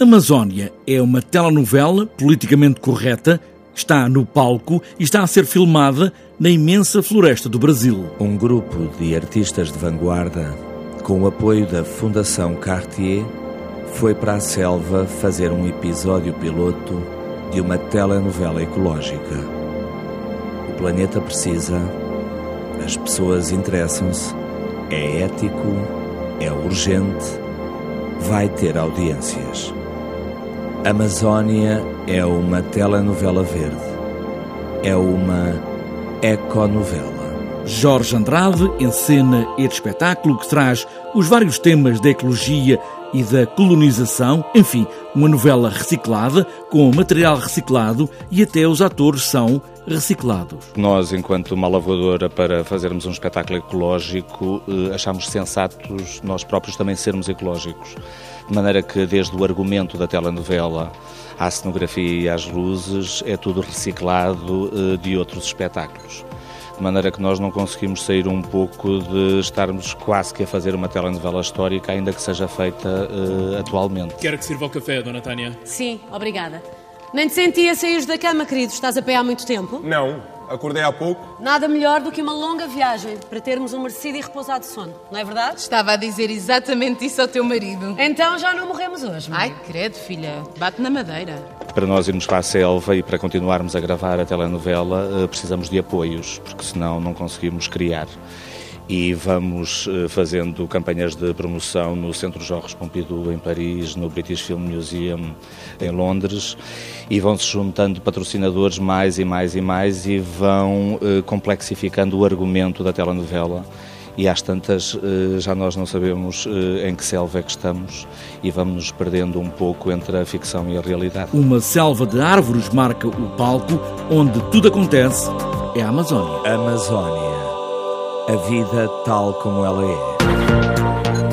Amazónia é uma telenovela politicamente correta, está no palco e está a ser filmada na imensa floresta do Brasil. Um grupo de artistas de vanguarda, com o apoio da Fundação Cartier, foi para a selva fazer um episódio piloto de uma telenovela ecológica. O planeta precisa, as pessoas interessam-se, é ético, é urgente, vai ter audiências. Amazónia é uma telenovela verde. É uma econovela. Jorge Andrade encena este espetáculo que traz os vários temas da ecologia e da colonização, enfim, uma novela reciclada, com material reciclado e até os atores são reciclados. Nós, enquanto uma lavadora, para fazermos um espetáculo ecológico, eh, achamos sensatos nós próprios também sermos ecológicos de maneira que desde o argumento da telenovela à cenografia e às luzes é tudo reciclado eh, de outros espetáculos. De maneira que nós não conseguimos sair um pouco de estarmos quase que a fazer uma telenovela histórica, ainda que seja feita uh, atualmente. Quero que sirva o café, Dona Tânia. Sim, obrigada. Nem te sentia sair da cama, querido. Estás a pé há muito tempo? Não, acordei há pouco. Nada melhor do que uma longa viagem para termos um merecido e repousado sono, não é verdade? Estava a dizer exatamente isso ao teu marido. Então já não morremos hoje, mãe. Ai, credo, filha. Bate na madeira. Para nós irmos para a selva e para continuarmos a gravar a telenovela, eh, precisamos de apoios, porque senão não conseguimos criar e vamos eh, fazendo campanhas de promoção no Centro Jorge Pompidou em Paris, no British Film Museum em Londres e vão-se juntando patrocinadores mais e mais e mais e vão eh, complexificando o argumento da telenovela e às tantas eh, já nós não sabemos em que selva é que estamos e vamos nos perdendo um pouco entre a ficção e a realidade. Uma selva de árvores marca o palco onde tudo acontece é a Amazónia. Amazónia a vida tal como ela é.